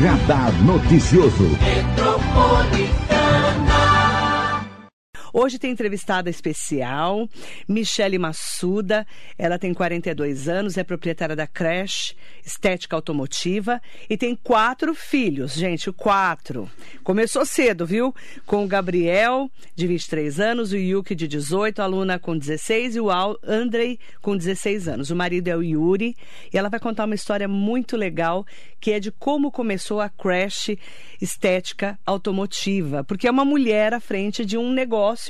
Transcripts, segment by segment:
Radar Noticioso. Hoje tem entrevistada especial, Michele Massuda. Ela tem 42 anos, é proprietária da Crash Estética Automotiva e tem quatro filhos, gente, quatro. Começou cedo, viu? Com o Gabriel, de 23 anos, o Yuki, de 18, a Luna com 16 e o Andrei, com 16 anos. O marido é o Yuri e ela vai contar uma história muito legal que é de como começou a Crash Estética Automotiva, porque é uma mulher à frente de um negócio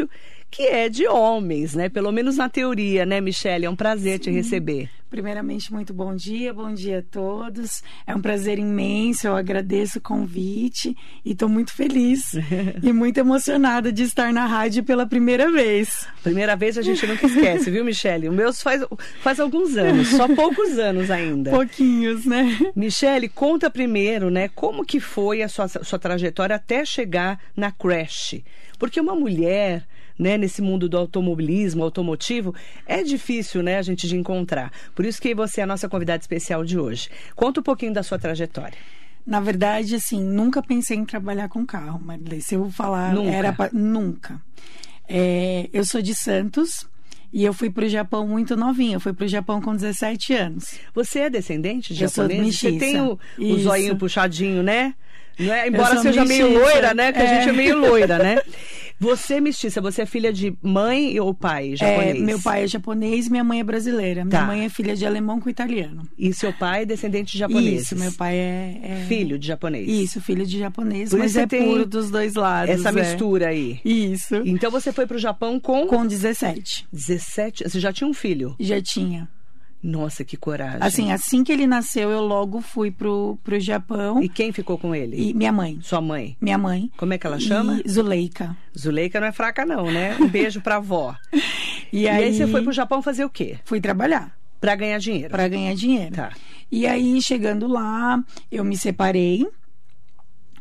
que é de homens, né? Pelo menos na teoria, né, Michelle? É um prazer Sim. te receber. Primeiramente, muito bom dia, bom dia a todos. É um prazer imenso, eu agradeço o convite e estou muito feliz e muito emocionada de estar na rádio pela primeira vez. Primeira vez a gente nunca esquece, viu, Michele? O meu faz, faz alguns anos, só poucos anos ainda. Pouquinhos, né? Michele, conta primeiro, né, como que foi a sua, sua trajetória até chegar na Crash. Porque uma mulher né, nesse mundo do automobilismo, automotivo, é difícil, né, a gente de encontrar. Por isso que você é a nossa convidada especial de hoje. Conta um pouquinho da sua trajetória. Na verdade, assim, nunca pensei em trabalhar com carro, Marilei. Se eu falar, nunca. era pra... nunca. É, eu sou de Santos, e eu fui para o Japão muito novinha. Eu fui para o Japão com 17 anos. Você é descendente de eu japonês? Você tem o, o zoinho puxadinho, né? É? Embora seja meio loira, né? Que é. a gente é meio loira, né? Você é mestiça, você é filha de mãe ou pai japonês? É, meu pai é japonês, minha mãe é brasileira. Minha tá. mãe é filha de alemão com italiano. E seu pai é descendente de japonês? Isso, meu pai é, é... Filho de japonês? Isso, filho de japonês, Por mas é tem puro dos dois lados. Essa é. mistura aí. Isso. Então você foi pro Japão com? Com 17. 17? Você já tinha um filho? Já tinha. Nossa, que coragem. Assim, assim que ele nasceu, eu logo fui pro, pro Japão. E quem ficou com ele? E minha mãe. Sua mãe? Minha mãe. Como é que ela chama? E Zuleika. Zuleika não é fraca não, né? Um beijo pra avó. e, aí, e aí você foi pro Japão fazer o quê? Fui trabalhar. Pra ganhar dinheiro? Pra ganhar dinheiro. Tá. E aí, chegando lá, eu me separei.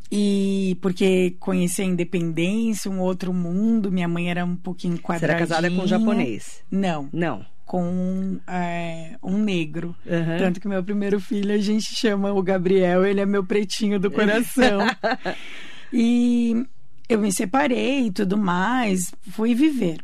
E porque conheci a independência, um outro mundo, minha mãe era um pouquinho quadradinha. Você era casada com um japonês? Não. Não com é, um negro. Uhum. Tanto que meu primeiro filho a gente chama o Gabriel, ele é meu pretinho do coração. e eu me separei e tudo mais, fui viver.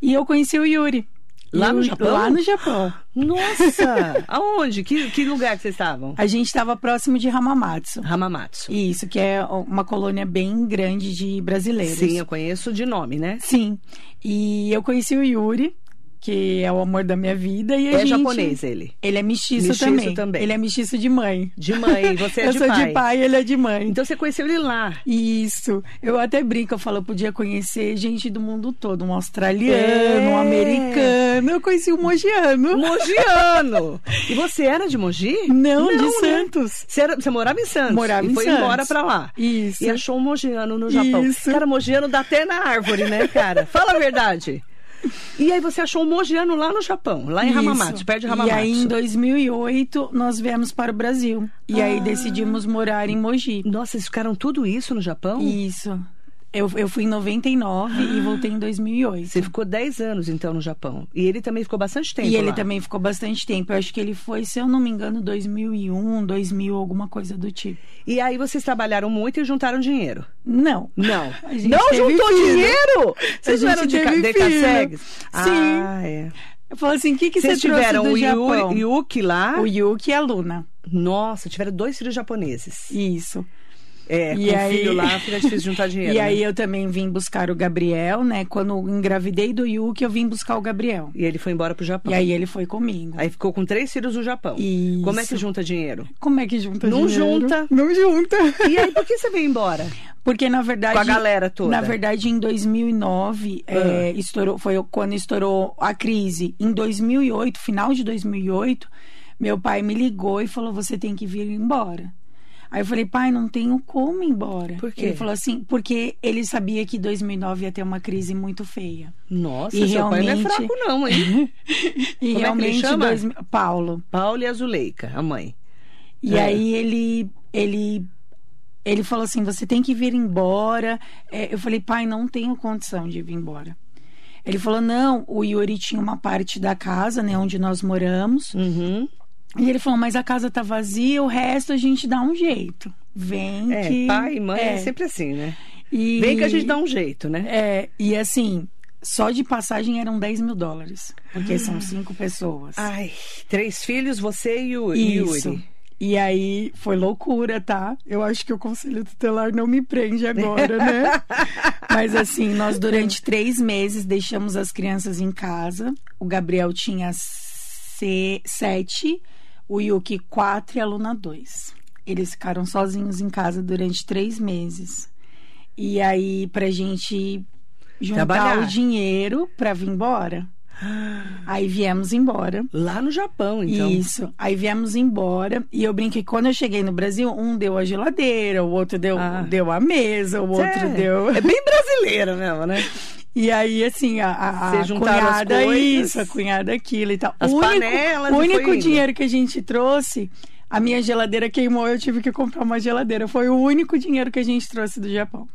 E eu conheci o Yuri. Lá no Japão? Lá no Japão. Nossa! Aonde? Que, que lugar que vocês estavam? A gente estava próximo de Hamamatsu. Hamamatsu. Isso, que é uma colônia bem grande de brasileiros. Sim, eu conheço de nome, né? Sim. E eu conheci o Yuri que é o amor da minha vida. E é gente... japonês ele? Ele é mestiço, mestiço também. também. Ele é mestiço de mãe. De mãe, você é eu de pai. Eu sou de pai, ele é de mãe. Então você conheceu ele lá? Isso. Eu até brinco, eu falo, eu podia conhecer gente do mundo todo. Um australiano, é. um americano. Eu conheci um mogiano. Mogiano! e você era de Mogi? Não, Não de né? Santos. Você, era, você morava em Santos? Morava e em foi Santos. embora pra lá. Isso. E achou um mogiano no Japão. Isso. Cara, mogiano dá até na árvore, né, cara? Fala a verdade. E aí você achou um mogiano lá no Japão, lá em Isso. Hamamatsu, perto de Hamamatsu. E aí em 2008 nós viemos para o Brasil. E ah. aí decidimos morar em Mogi. Nossa, eles ficaram tudo isso no Japão? Isso. Eu, eu fui em 99 ah, e voltei em 2008. Você ficou 10 anos, então, no Japão. E ele também ficou bastante tempo E ele lá. também ficou bastante tempo. Eu acho que ele foi, se eu não me engano, 2001, 2000, alguma coisa do tipo. E aí vocês trabalharam muito e juntaram dinheiro? Não. Não. Não juntou filho. dinheiro? Vocês eram de, de Sim. Ah, é. Eu falei assim, o que, que Vocês você tiveram o Japão? Yuki lá? O Yuki e a Luna. Nossa, tiveram dois filhos japoneses. Isso. É, e com aí... filho lá fica difícil juntar dinheiro. E né? aí eu também vim buscar o Gabriel, né? Quando engravidei do Yuki, eu vim buscar o Gabriel. E ele foi embora pro Japão. E aí ele foi comigo. Aí ficou com três filhos no Japão. Isso. Como é que junta dinheiro? Como é que junta Não dinheiro? junta. Não junta. E aí, por que você veio embora? Porque, na verdade... Com a galera toda. Na verdade, em 2009, Ah. é, estourou, foi quando estourou a crise. Em 2008, final de 2008, meu pai me ligou e falou, você tem que vir embora. Aí eu falei, pai, não tenho como ir embora. Por quê? Ele falou assim, porque ele sabia que 2009 ia ter uma crise muito feia. Nossa, E seu pai não é realmente- fraco não, hein? E Como é que ele realmente, chama? dois- Paulo. Paulo e a Zuleika, a mãe. E É. aí ele, ele, ele falou assim, você tem que vir embora. É, eu falei, pai, não tenho condição de vir embora. Ele falou, não, o Yuri tinha uma parte da casa, né, onde nós moramos. Uhum. E ele falou, mas a casa tá vazia, o resto a gente dá um jeito. vem é, que... pai e mãe é. é sempre assim, né? E... Vem que a gente dá um jeito, né? É, e assim, só de passagem eram 10 mil dólares. Porque são ah. cinco pessoas. Ai, três filhos, você e o Isso. Yuri. E aí foi loucura, tá? Eu acho que o conselho tutelar não me prende agora, né? Mas assim, nós durante três meses deixamos as crianças em casa. O Gabriel tinha sete, o Yuki quatro e a Luna dois. Eles ficaram sozinhos em casa durante três meses. E aí, pra gente juntar Trabalhar. o dinheiro pra vir embora. Aí viemos embora. Lá no Japão, então. Isso. Aí viemos embora. E eu brinquei, quando eu cheguei no Brasil, um deu a geladeira, o outro deu, ah. deu a mesa, o outro é, deu. É bem brasileiro mesmo, né? E aí, assim, a, a, a cunhada isso, a cunhada aquilo e tal. As o único, panelas. O único dinheiro que a gente trouxe, a minha geladeira queimou, eu tive que comprar uma geladeira. Foi o único dinheiro que a gente trouxe do Japão.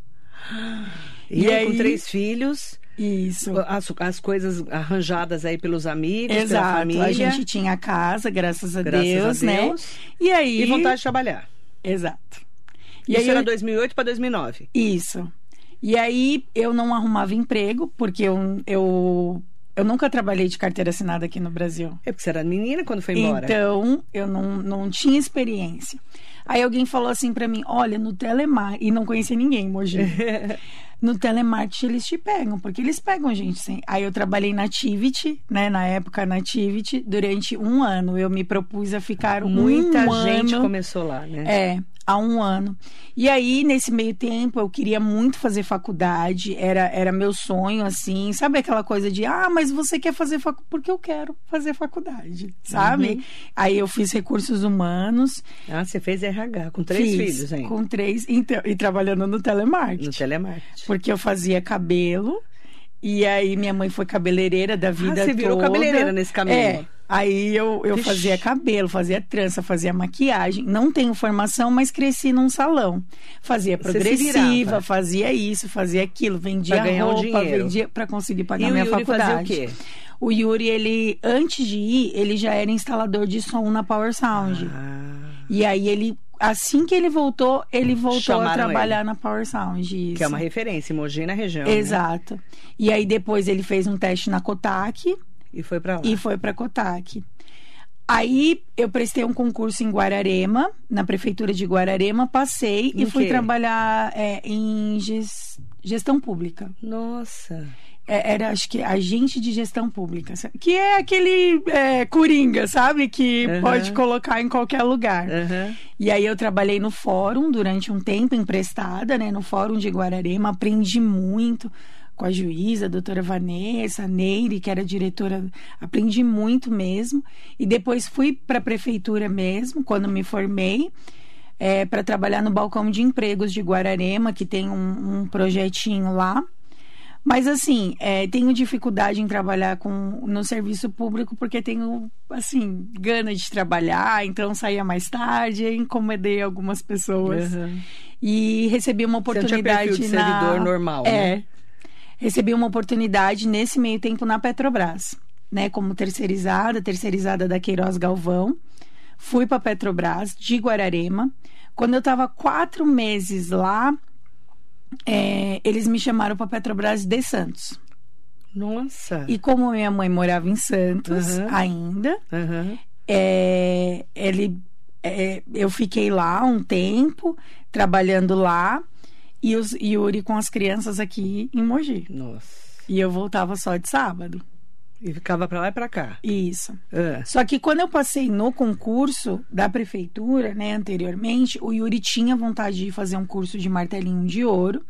E, e aí, com três filhos. Isso. As, as coisas arranjadas aí pelos amigos, Exato. pela família. A gente tinha casa, graças a, graças Deus, a Deus, né? E aí... E vontade de trabalhar. Exato. E Isso aí era eu... 2008 para 2009. Isso. E aí eu não arrumava emprego, porque eu, eu, eu nunca trabalhei de carteira assinada aqui no Brasil. É porque você era menina quando foi embora. Então, eu não, não tinha experiência. Aí alguém falou assim para mim: olha, no Telemar, e não conhecia ninguém, Moji. no telemarketing eles te pegam, porque eles pegam gente sem. Aí eu trabalhei na Tivity, né? Na época na Tivity, durante um ano. Eu me propus a ficar Muita um ano. Muita gente começou lá, né? É, há um ano. E aí, nesse meio tempo, eu queria muito fazer faculdade, era, era meu sonho, assim, sabe aquela coisa de, ah, mas você quer fazer faculdade? Porque eu quero fazer faculdade, sabe? Uhum. Aí eu fiz recursos humanos. Ah, você fez RH, com três fiz, filhos, hein? Com três, então, e trabalhando no telemarketing. No telemarketing. Porque eu fazia cabelo, e aí minha mãe foi cabeleireira da vida ah, você virou toda. cabeleireira nesse caminho. É, Aí eu, eu fazia cabelo, fazia trança, fazia maquiagem. Não tenho formação, mas cresci num salão. Fazia progressiva, fazia isso, fazia aquilo, vendia pra roupa, vendia para conseguir pagar e minha o Yuri faculdade. Fazia o quê? O Yuri, ele antes de ir, ele já era instalador de som na Power Sound. Ah. E aí ele assim que ele voltou, ele voltou Chamaram a trabalhar ele. na Power Sound. Isso. Que é uma referência, Mogi na região. Né? Exato. Né? E aí depois ele fez um teste na Kotak e foi para lá. E foi para Kotak. Aí eu prestei um concurso em Guararema, na prefeitura de Guararema, passei em e fui quê? trabalhar é, em gestão pública. Nossa. É, era, acho que, agente de gestão pública. Que é aquele é, coringa, sabe? Que uhum. pode colocar em qualquer lugar. Uhum. E aí eu trabalhei no fórum durante um tempo, emprestada, né? No fórum de Guararema, aprendi muito com a juíza, a doutora Vanessa, Neire, que era diretora, aprendi muito mesmo. E depois fui para a prefeitura mesmo, quando me formei, é, para trabalhar no balcão de empregos de Guararema, que tem um, um projetinho lá. Mas assim, é, tenho dificuldade em trabalhar com, no serviço público porque tenho, assim, gana de trabalhar, então saía mais tarde, incomodei algumas pessoas. Uhum. E recebi uma oportunidade Você não na... servidor normal, é, né? recebi uma oportunidade nesse meio tempo na Petrobras, né, como terceirizada, terceirizada da Queiroz Galvão. Fui para Petrobras de Guararema. Quando eu estava quatro meses lá, é, eles me chamaram para Petrobras de Santos. Nossa! E como minha mãe morava em Santos uhum. ainda, uhum. É, ele, é, eu fiquei lá um tempo trabalhando lá e os Yuri com as crianças aqui em Mogi. Nossa. E eu voltava só de sábado. E ficava para lá e para cá. Isso. É. Só que quando eu passei no concurso da prefeitura, né, anteriormente, o Yuri tinha vontade de fazer um curso de martelinho de ouro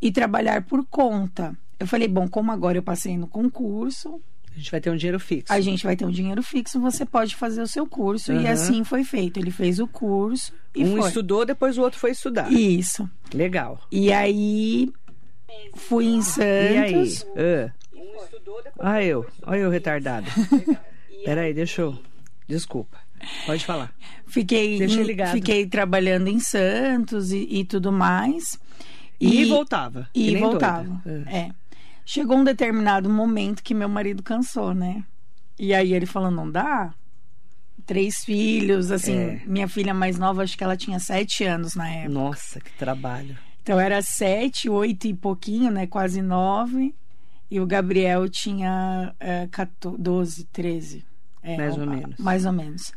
e trabalhar por conta. Eu falei, bom, como agora eu passei no concurso, a gente vai ter um dinheiro fixo. A gente vai ter um dinheiro fixo, você pode fazer o seu curso. Uhum. E assim foi feito. Ele fez o curso e um foi. estudou, depois o outro foi estudar. Isso. Legal. E aí fui em Santos. E aí? Uh. Ah, eu. Olha eu retardado. Peraí, deixa eu. Desculpa. Pode falar. Fiquei, ligado. fiquei trabalhando em Santos e, e tudo mais. E, e voltava. E voltava. É. é. Chegou um determinado momento que meu marido cansou, né? E aí ele falou: não dá? três filhos, assim, é. minha filha mais nova, acho que ela tinha sete anos na época. Nossa, que trabalho. Então era sete, oito e pouquinho, né? Quase nove. E o Gabriel tinha é, 14, 12, 13. É, mais ou menos. Mais ou menos.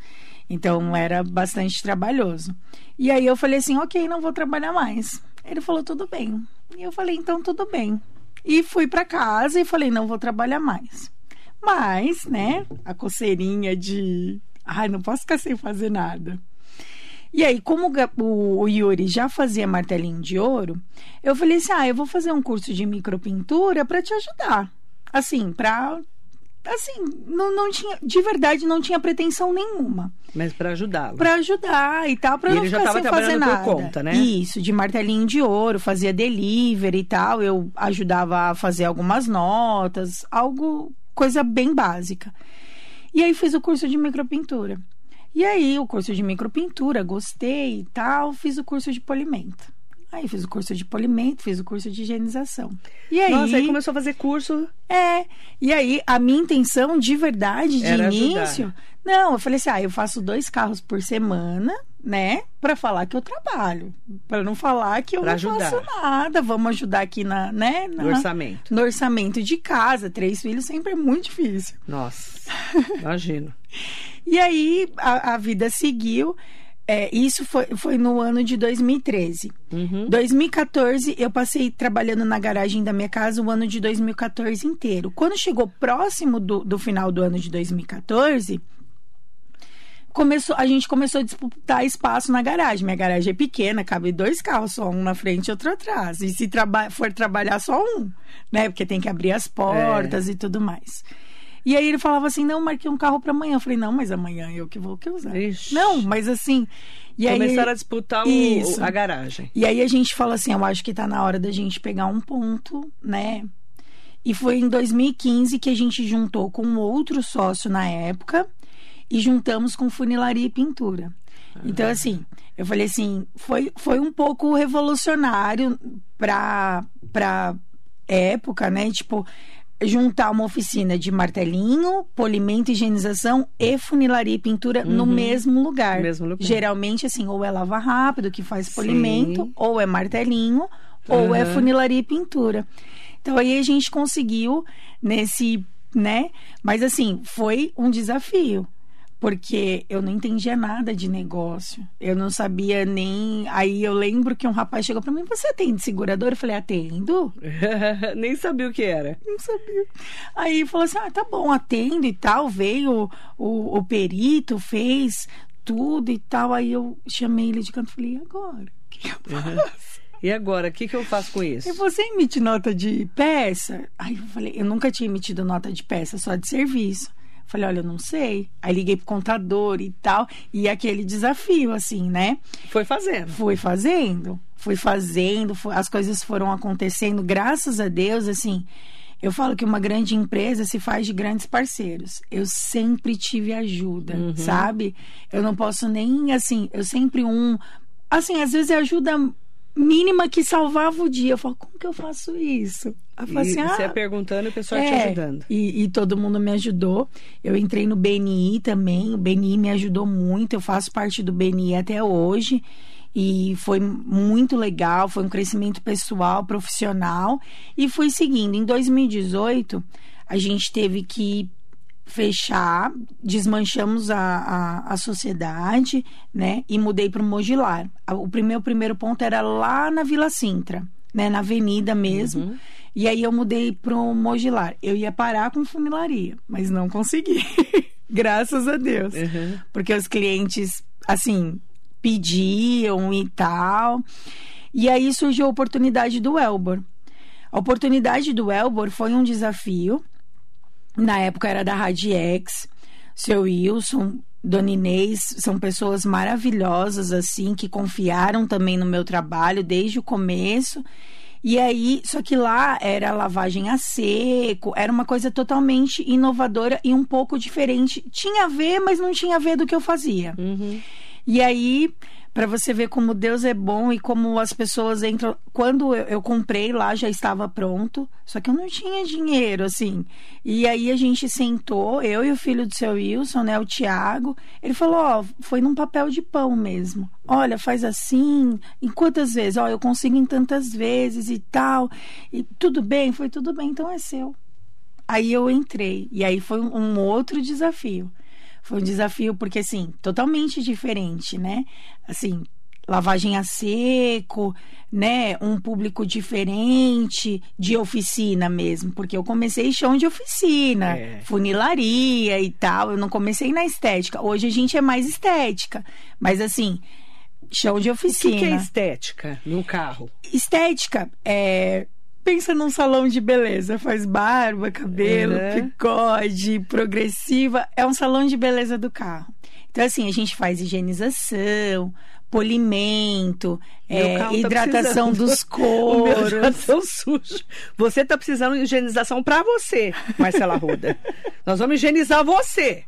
Então era bastante trabalhoso. E aí eu falei assim: ok, não vou trabalhar mais. Ele falou: tudo bem. E eu falei: então tudo bem. E fui para casa e falei: não vou trabalhar mais. Mas, né, a coceirinha de. Ai, não posso ficar sem fazer nada. E aí, como o Yuri já fazia martelinho de ouro, eu falei assim: ah, eu vou fazer um curso de micropintura para te ajudar. Assim, para assim, não, não tinha, de verdade, não tinha pretensão nenhuma. Mas para ajudá-lo. Para ajudar e tal, para não ele ficar já sem fazer nada. por conta, né? Isso, de martelinho de ouro, fazia delivery e tal, eu ajudava a fazer algumas notas, algo, coisa bem básica. E aí fiz o curso de micropintura. E aí, o curso de micropintura, gostei e tal, fiz o curso de polimento. Aí fiz o curso de polimento, fiz o curso de higienização. E aí, Nossa, aí começou a fazer curso. É. E aí, a minha intenção de verdade, de Era início. ajudar. Não, eu falei assim: ah, eu faço dois carros por semana, né? Pra falar que eu trabalho. Pra não falar que eu Pra não ajudar. faço nada. Vamos ajudar aqui na, né? na- No orçamento. No orçamento de casa. Três filhos sempre é muito difícil. Nossa, imagino. E aí a, a vida seguiu. É, isso foi, foi no ano de 2013. Uhum. 2014, eu passei trabalhando na garagem da minha casa o ano de 2014 inteiro. Quando chegou próximo do, do final do ano de 2014, começou, a gente começou a disputar espaço na garagem. Minha garagem é pequena, cabe dois carros, só um na frente e outro atrás. E se traba for trabalhar, só um, né? Porque tem que abrir as portas e tudo mais. E aí ele falava assim: não, marquei um carro para amanhã. Eu falei: não, mas amanhã eu que vou que usar. Ixi. Não, mas assim. E aí, Começaram a disputar o- a garagem. e aí a gente fala assim, eu acho que tá na hora da gente pegar um ponto, né? E foi em 2015 que a gente juntou com outro sócio na época e juntamos com funilaria e pintura. Então, assim, eu falei assim, foi, foi um pouco revolucionário pra, pra época, né? Tipo, juntar uma oficina de martelinho, polimento, higienização e funilaria e pintura no mesmo lugar. Mesmo lugar. Geralmente, assim, ou é lava rápido, que faz polimento, Sim. ou é martelinho, ou é funilaria e pintura. Então aí a gente conseguiu nesse, né? Mas assim, foi um desafio. Porque eu não entendia nada de negócio. Eu não sabia nem. Aí eu lembro que um rapaz chegou pra mim: Você atende seguradora? Eu falei: Atendo. Nem sabia o que era. Não sabia. Aí falou assim: ah, tá bom, atendo e tal. Veio o, o perito, fez tudo e tal. Aí eu chamei ele de canto e falei: e agora? O que, que eu faço? E agora, o que, que eu faço com isso? E você emite nota de peça? Aí eu falei: eu nunca tinha emitido nota de peça, só de serviço. Falei, olha, eu não sei. Aí liguei pro contador e tal. E aquele desafio, assim, né? Foi fazendo. Fui fazendo, fui fazendo, fu- as coisas foram acontecendo, graças a Deus, assim. Eu falo que uma grande empresa se faz de grandes parceiros. Eu sempre tive ajuda, sabe? Eu não posso nem, assim, eu sempre um. Assim, às vezes é ajuda mínima que salvava o dia. Eu falo, como que eu faço isso? Eu E assim, você ah, perguntando e o pessoal te é, ajudando. E, e todo mundo me ajudou. Eu entrei no BNI também. O BNI me ajudou muito. Eu faço parte do BNI até hoje. E foi muito legal. Foi um crescimento pessoal, profissional. E fui seguindo. Em 2018, a gente teve que fechar, desmanchamos a, a, a sociedade, né? E mudei para o Mogilar. O primeiro, o primeiro ponto era lá na Vila Sintra, né? Na avenida mesmo. E aí eu mudei para o Mogilar. Eu ia parar com funilaria, mas não consegui. Graças a Deus. Uhum. Porque os clientes, assim, pediam e tal. E aí surgiu a oportunidade do Elbor. A oportunidade do Elbor foi um desafio. Na época era da Radiex, seu Wilson, Dona Inês, são pessoas maravilhosas, assim, que confiaram também no meu trabalho desde o começo. E aí, só que lá era lavagem a seco, era uma coisa totalmente inovadora e um pouco diferente. Tinha a ver, mas não tinha a ver do que eu fazia. Uhum. E aí para você ver como Deus é bom e como as pessoas entram. Quando eu, eu, comprei lá, já estava pronto, só que eu não tinha dinheiro, assim. E aí a gente sentou, eu e o filho do seu Wilson, né, o Tiago. Ele falou: Ó, foi num papel de pão mesmo. Olha, faz assim, em quantas vezes? Ó, eu consigo em tantas vezes e tal. E tudo bem? Foi tudo bem, então é seu. Aí eu entrei, e aí foi um outro desafio. Foi um desafio porque, assim, totalmente diferente, né? Assim, lavagem a seco, né? Um público diferente de oficina mesmo, porque eu comecei chão de oficina, é. funilaria e tal. Eu não comecei na estética. Hoje a gente é mais estética, mas assim, chão de oficina. O que, que é estética no carro? Estética é pensa num salão de beleza, faz barba, cabelo, uhum. bigode, progressiva, é um salão de beleza do carro. Então, assim, a gente faz higienização, polimento, é, tá hidratação dos coros. O meu tão sujo. Você tá precisando de higienização para você, Marcela Ruda. Nós vamos higienizar você.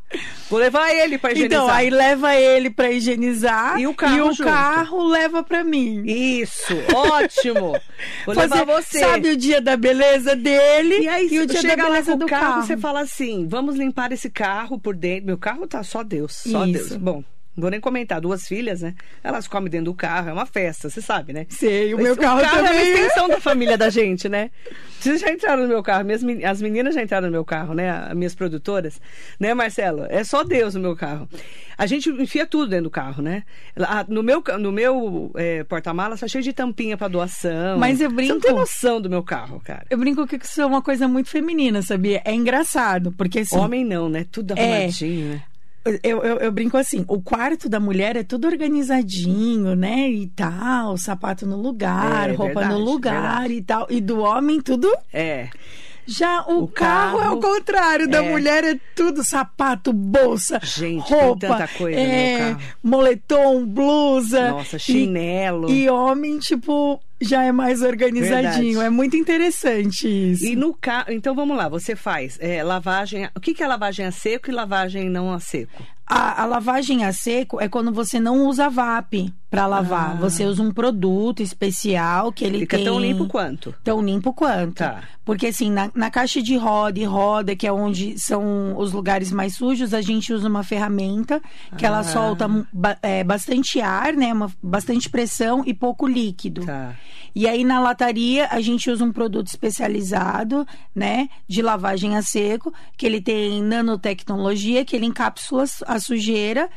Vou levar ele para higienizar. Então, aí leva ele para higienizar e o carro, e o carro leva para mim. Isso, ótimo. Vou Fazer, levar você. Sabe o dia da beleza dele e, aí, e o dia da beleza do carro, carro. Você fala assim: vamos limpar esse carro por dentro. Meu carro tá só Deus, só Isso. Deus. Bom. Não vou nem comentar, duas filhas, né? Elas comem dentro do carro, é uma festa, você sabe, né? Sei, o meu carro, o carro também. é uma extensão da família da gente, né? Vocês já entraram no meu carro, as meninas já entraram no meu carro, né? As minhas produtoras, né, Marcelo? É só Deus no meu carro. A gente enfia tudo dentro do carro, né? No meu, no meu é, porta-malas tá cheio de tampinha para doação. Mas eu brinco. Você não tem noção do meu carro, cara. Eu brinco que isso é uma coisa muito feminina, sabia? É engraçado, porque assim. Homem não, né? Tudo é. arrumadinho, é, né? Eu, eu, eu, brinco assim, o quarto da mulher é tudo organizadinho, né? E tal, sapato no lugar, é, roupa verdade, no lugar verdade. e tal. E do homem tudo. É. Já o, o carro, carro, é o contrário, da é. mulher é tudo sapato, bolsa, Gente, roupa, tanta coisa é, moletom, blusa. Nossa, chinelo. E, e homem, tipo, já é mais organizadinho. Verdade. É muito interessante isso. E no carro, então vamos lá, você faz é, lavagem. O que, que é lavagem a seco e lavagem não a seco? A, a, lavagem a seco é quando você não usa VAP para lavar. Ah. Você usa um produto especial que ele Fica tem... tão limpo quanto? Tão limpo quanto. Tá. Porque assim, na, na, caixa de roda e roda, que é onde são os lugares mais sujos, a gente usa uma ferramenta que ah. ela solta é, bastante ar, né? Uma, bastante pressão e pouco líquido. Tá. E aí na lataria a gente usa um produto especializado, né, de lavagem a seco, que ele tem nanotecnologia, que ele encapsula a sujeira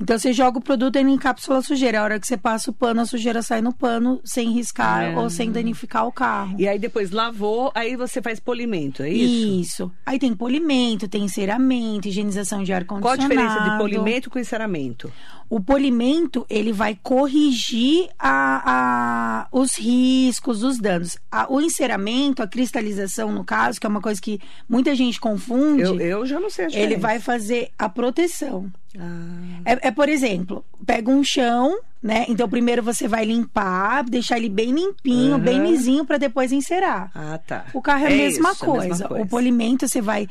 então você joga o produto e ele encapsula a sujeira. A hora que você passa o pano, a sujeira sai no pano sem riscar é. ou sem danificar o carro. E aí depois lavou, aí você faz polimento, é isso? Isso. Aí tem polimento, tem enceramento, higienização de ar-condicionado. Qual a diferença de polimento com enceramento? O polimento, ele vai corrigir a, a, os riscos, os danos. A, o enceramento, a cristalização, no caso, que é uma coisa que muita gente confunde. Eu, eu já não sei a Ele vai fazer a proteção. Ah. É, é, por exemplo, pega um chão, né? Então primeiro você vai limpar, deixar ele bem limpinho, uhum. bem lisinho para depois encerar. Ah, tá. O carro é, a, é mesma isso, coisa. a mesma coisa. O polimento você vai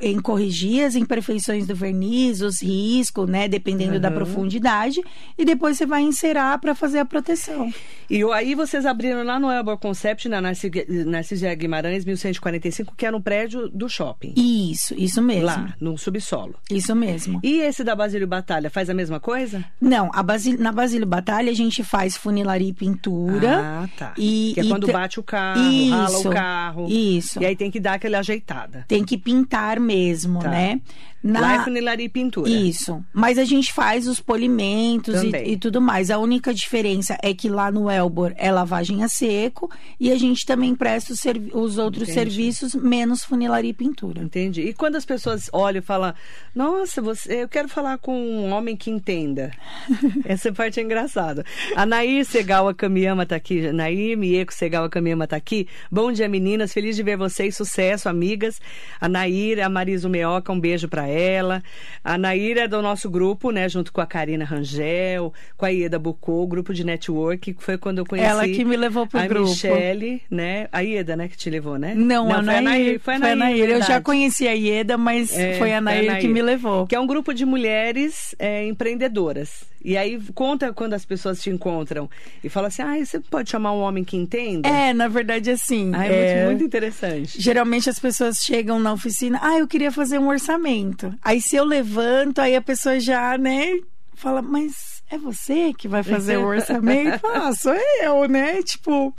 em corrigir as imperfeições do verniz, os riscos, né, dependendo uhum. da profundidade, e depois você vai encerar para fazer a proteção. E aí vocês abriram lá no Elbor Concept, na Narciso Guimarães, 1145, que era no prédio do shopping. Isso, isso mesmo. Lá, no subsolo. Isso mesmo. E esse da Basílio Batalha faz a mesma coisa? Não, a Basílio, na Basílio Batalha a gente faz funilaria e pintura. Ah, tá. E, que é quando bate o carro, isso, rala o carro. Isso. E aí tem que dar aquela ajeitada. Tem que pintar mesmo, tá. né? Na... Lá é funilaria e pintura. Isso. Mas a gente faz os polimentos e, e, tudo mais. A única diferença é que lá no Elbor é lavagem a seco e a gente também presta os, os outros Entendi. serviços, menos funilaria e pintura. Entendi. E quando as pessoas olham e falam, nossa, você, eu quero falar com um homem que entenda. Essa parte é engraçada. A Nair Segal Kamiyama tá aqui. Nair Mieko Segal Kamiyama tá aqui. Bom dia, meninas. Feliz de ver vocês. Sucesso, amigas. A Nair, a Marisa Meoca, um beijo para ela. A Naira é do nosso grupo, né? Junto com a Karina Rangel, com a Ieda Bucô, grupo de network, que foi quando eu conheci. Ela que me levou pro a grupo. A Michele, né? A Ieda, né? Que te levou, né? Não, Não a Nair, foi a Nair. Foi a Nair, foi a Nair. Eu já conheci a Ieda, mas é, foi a Nair, a Nair que me levou. Que é um grupo de mulheres é, empreendedoras. E aí conta quando as pessoas te encontram e fala assim: ah, você pode chamar um homem que entenda? É, na verdade, assim. Ah, é, é, muito, muito interessante. Geralmente as pessoas chegam na oficina, ah, eu queria fazer um orçamento. Aí se eu levanto, aí a pessoa já, né, fala, mas é você que vai fazer o orçamento? ah, sou eu, né? Tipo.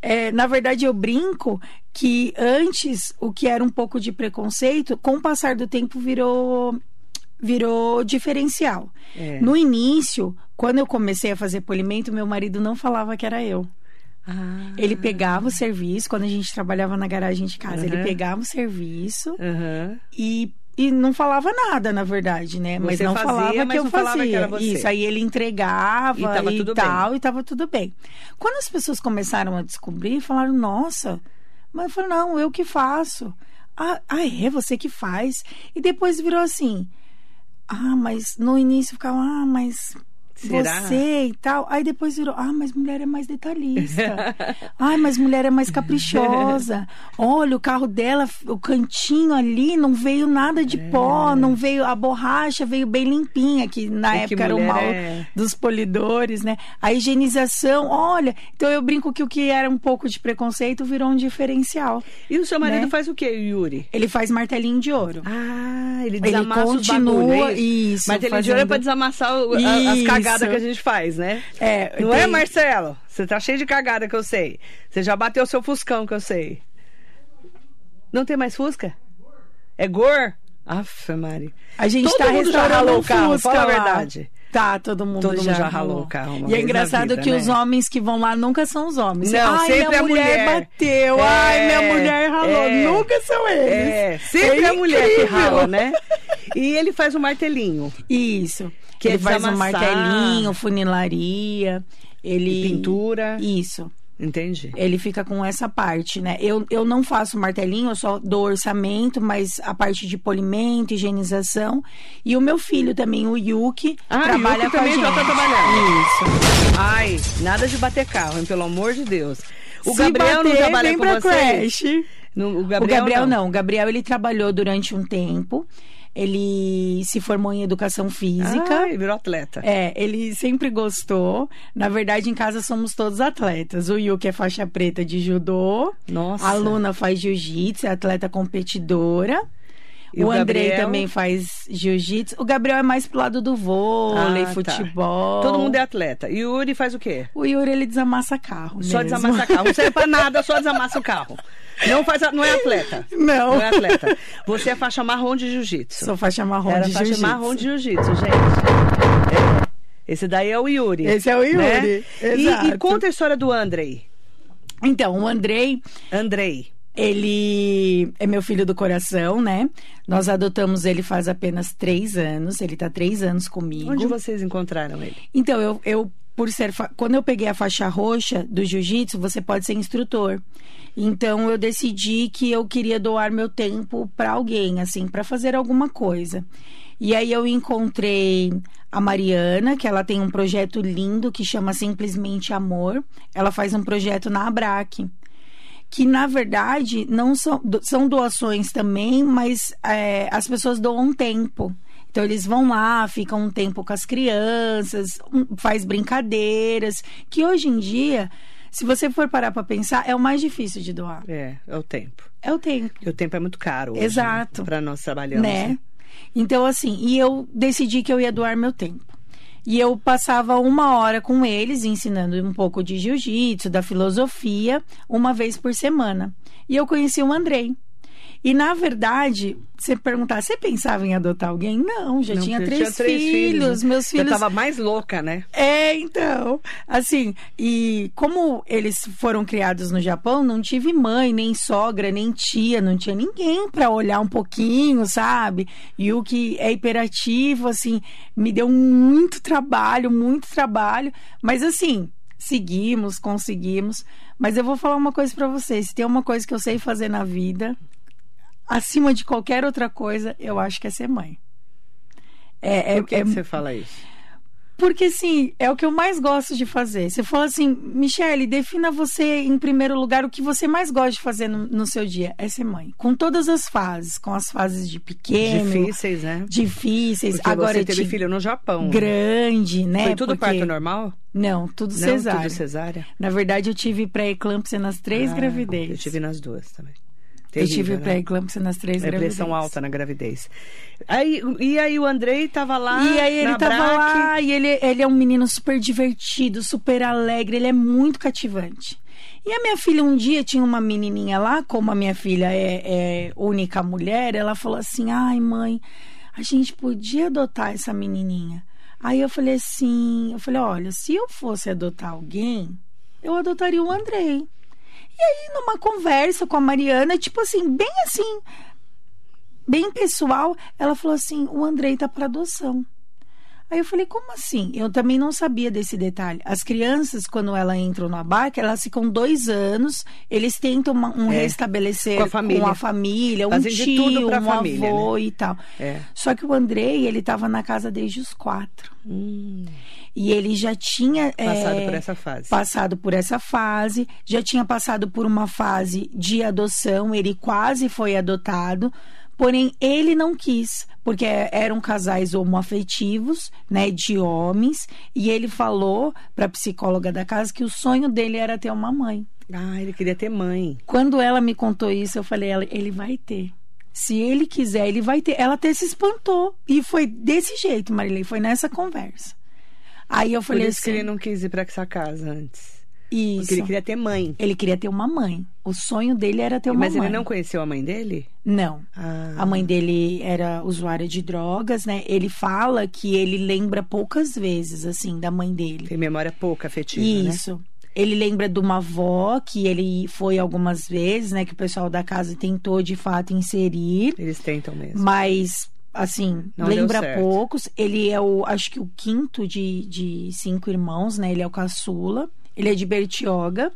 É, na verdade, eu brinco que antes o que era um pouco de preconceito, com o passar do tempo virou virou diferencial. É. No início, quando eu comecei a fazer polimento, meu marido não falava que era eu. Ah. Ele pegava o serviço, quando a gente trabalhava na garagem de casa, uhum. ele pegava o serviço uhum. e, e não falava nada, na verdade, né? Mas não fazia, falava mas que eu fazia. Que Isso, aí ele entregava e, e tal, bem. e tava tudo bem. Quando as pessoas começaram a descobrir, falaram, nossa, mas eu falei, não, eu que faço. Ah, ah, é você que faz. E depois virou assim, ah, mas no início ficava, ah, mas Será? você e tal. Aí depois virou, ah, mas mulher é mais detalhista. Ai, mas mulher é mais caprichosa. Olha, o carro dela, o cantinho ali, não veio nada de é. pó, não veio a borracha, veio bem limpinha, que na época que era o mal é... dos polidores, né? A higienização, olha, então eu brinco que o que era um pouco de preconceito virou um diferencial. E o seu marido né? faz o que, Yuri? Ele faz martelinho de ouro. Ah, ele desamassa ele continua, os bagulho, é isso? isso. Martelinho fazendo... de ouro é pra desamassar o, a, as cagadas cagada que a gente faz, né? É, Não é, tem... é, Marcelo? Você tá cheio de cagada que eu sei. Você já bateu o seu fuscão que eu sei. Não tem mais fusca? É gor? Aff, Mari. A gente Todo tá mundo já ralou o carro, Fusca fala a verdade. Tá, todo mundo todo já, mundo já ralou o carro. E é engraçado vida, que né? os homens que vão lá nunca são os homens. Não, Ai, sempre minha a mulher, mulher bateu. É, Ai, minha mulher ralou. É, nunca são eles. É, sempre é a mulher que rala, né? E ele faz o um martelinho. Isso. Que ele faz um martelinho, funilaria. Ele... Pintura. Isso. Entendi. Ele fica com essa parte, né? Eu, eu não faço martelinho, eu só dou orçamento, mas a parte de polimento, higienização. E o meu filho também, o Yuki, ah, trabalha Yuki com também a gente. já tá trabalhando. Isso. Ai, nada de bater carro, hein, pelo amor de Deus. O Se Gabriel bater, não trabalha com você? Crash. No, o Gabriel, o Gabriel não. não. O Gabriel, ele trabalhou durante um tempo. Ele se formou em educação física. Ah, e virou atleta. É, ele sempre gostou. Na verdade, em casa somos todos atletas. O Yuki é faixa preta de judô. Nossa. A Luna faz jiu-jitsu, é atleta competidora. E o, o Andrei também faz jiu-jitsu. O Gabriel é mais pro lado do vôlei, ah, tá. futebol. Todo mundo é atleta. E o Yuri faz o quê? O Yuri, ele desamassa carro. Só mesmo. desamassa carro. Não serve pra nada, só desamassa o carro. Não, faz, não é atleta. Não. Não é atleta. Você é faixa marrom de jiu-jitsu. Sou faixa marrom Era de faixa jiu-jitsu. marrom de jiu-jitsu, gente. É. Esse daí é o Yuri. Esse é o Yuri. Né? Exato. E, e conta a história do Andrei. Então, o Andrei. Andrei. Ele é meu filho do coração, né? Nós adotamos ele faz apenas três anos. Ele tá três anos comigo. Onde vocês encontraram ele? Então, eu, eu por ser. Quando eu peguei a faixa roxa do jiu-jitsu, você pode ser instrutor. Então, eu decidi que eu queria doar meu tempo para alguém, assim, para fazer alguma coisa. E aí eu encontrei a Mariana, que ela tem um projeto lindo que chama Simplesmente Amor. Ela faz um projeto na Abrac que na verdade não são, são doações também, mas é, as pessoas doam tempo. Então eles vão lá, ficam um tempo com as crianças, faz brincadeiras, que hoje em dia, se você for parar para pensar, é o mais difícil de doar. É, é o tempo. É o tempo. Porque o tempo é muito caro. Hoje, Exato. Para nós trabalharmos. Né? né? Então assim, e eu decidi que eu ia doar meu tempo. E eu passava uma hora com eles, ensinando um pouco de jiu-jitsu, da filosofia, uma vez por semana. E eu conheci o Andrei. E, na verdade, você perguntar, você pensava em adotar alguém? Não, já Não, tinha, três tinha, três filhos. filhos. Meus filhos. Eu tava mais louca, né? É, então. Assim, e como eles foram criados no Japão, não tive mãe, nem sogra, nem tia, não tinha ninguém para olhar um pouquinho, sabe? E o que é hiperativo, assim, me deu muito trabalho, muito trabalho. Mas, assim, seguimos, conseguimos. Mas eu vou falar uma coisa para vocês. Se tem uma coisa que eu sei fazer na vida, acima de qualquer outra coisa, eu acho que é ser mãe. É, Por que, é, que você fala isso? Porque, assim, é o que eu mais gosto de fazer. Você fala assim, Michele, defina você, em primeiro lugar, o que você mais gosta de fazer no, no, seu dia. É ser mãe. Com todas as fases. Com as fases de pequeno. Difíceis, né? Difíceis. Porque Agora você teve filho no Japão. Grande, né? Foi tudo Porque... parto normal? Não, tudo Não, cesárea. tudo cesárea? Na verdade, eu tive pré-eclâmpsia nas três ah, gravidezes. Eu tive nas duas também. Terrível, eu tive né? pré-eclâmpsia nas três é gravidezes. pressão alta na gravidez. Aí, e aí o Andrei tava lá E aí ele tava Braque. lá e ele, ele é um menino super divertido, super alegre, ele é muito cativante. E a minha filha um dia tinha uma menininha lá, como a minha filha é, é única mulher, ela falou assim, ai mãe, a gente podia adotar essa menininha. Aí eu falei assim, eu falei, olha, se eu fosse adotar alguém, eu adotaria o Andrei. E aí, numa conversa com a Mariana, tipo assim, bem assim, bem pessoal, ela falou assim: o Andrei tá para adoção. Aí eu falei, como assim? Eu também não sabia desse detalhe. As crianças, quando elas entram na barca, elas ficam dois anos, eles tentam uma, um é. restabelecer com a família, com a família um tio, um família, avô né? e tal. É. Só que o Andrei, ele estava na casa desde os quatro. Hum. E ele já tinha passado é, por essa fase. Passado por essa fase, já tinha passado por uma fase de adoção, ele quase foi adotado. Porém, ele não quis, porque eram casais homoafetivos, né, de homens, e ele falou para a psicóloga da casa que o sonho dele era ter uma mãe. Ah, ele queria ter mãe. Quando ela me contou isso, eu falei, ele vai ter. Se ele quiser, ele vai ter. Ela até se espantou. E foi desse jeito, Marilei, foi nessa conversa. Aí eu falei Por isso assim, que ele não quis ir para essa casa antes. Isso. Porque ele queria ter mãe. Ele queria ter uma mãe. O sonho dele era ter uma Mas mãe. Mas ele não conheceu a mãe dele? Não. Ah. A mãe dele era usuária de drogas, né? Ele fala que ele lembra poucas vezes, assim, da mãe dele. Tem memória pouca afetiva, né? Isso. Né? Ele lembra de uma avó que ele foi algumas vezes, né? Que o pessoal da casa tentou de fato inserir. Eles tentam mesmo. Mas assim, Não lembra poucos. Ele é o, acho que o quinto de, de cinco irmãos, né? Ele é o caçula. Ele é de Bertioga.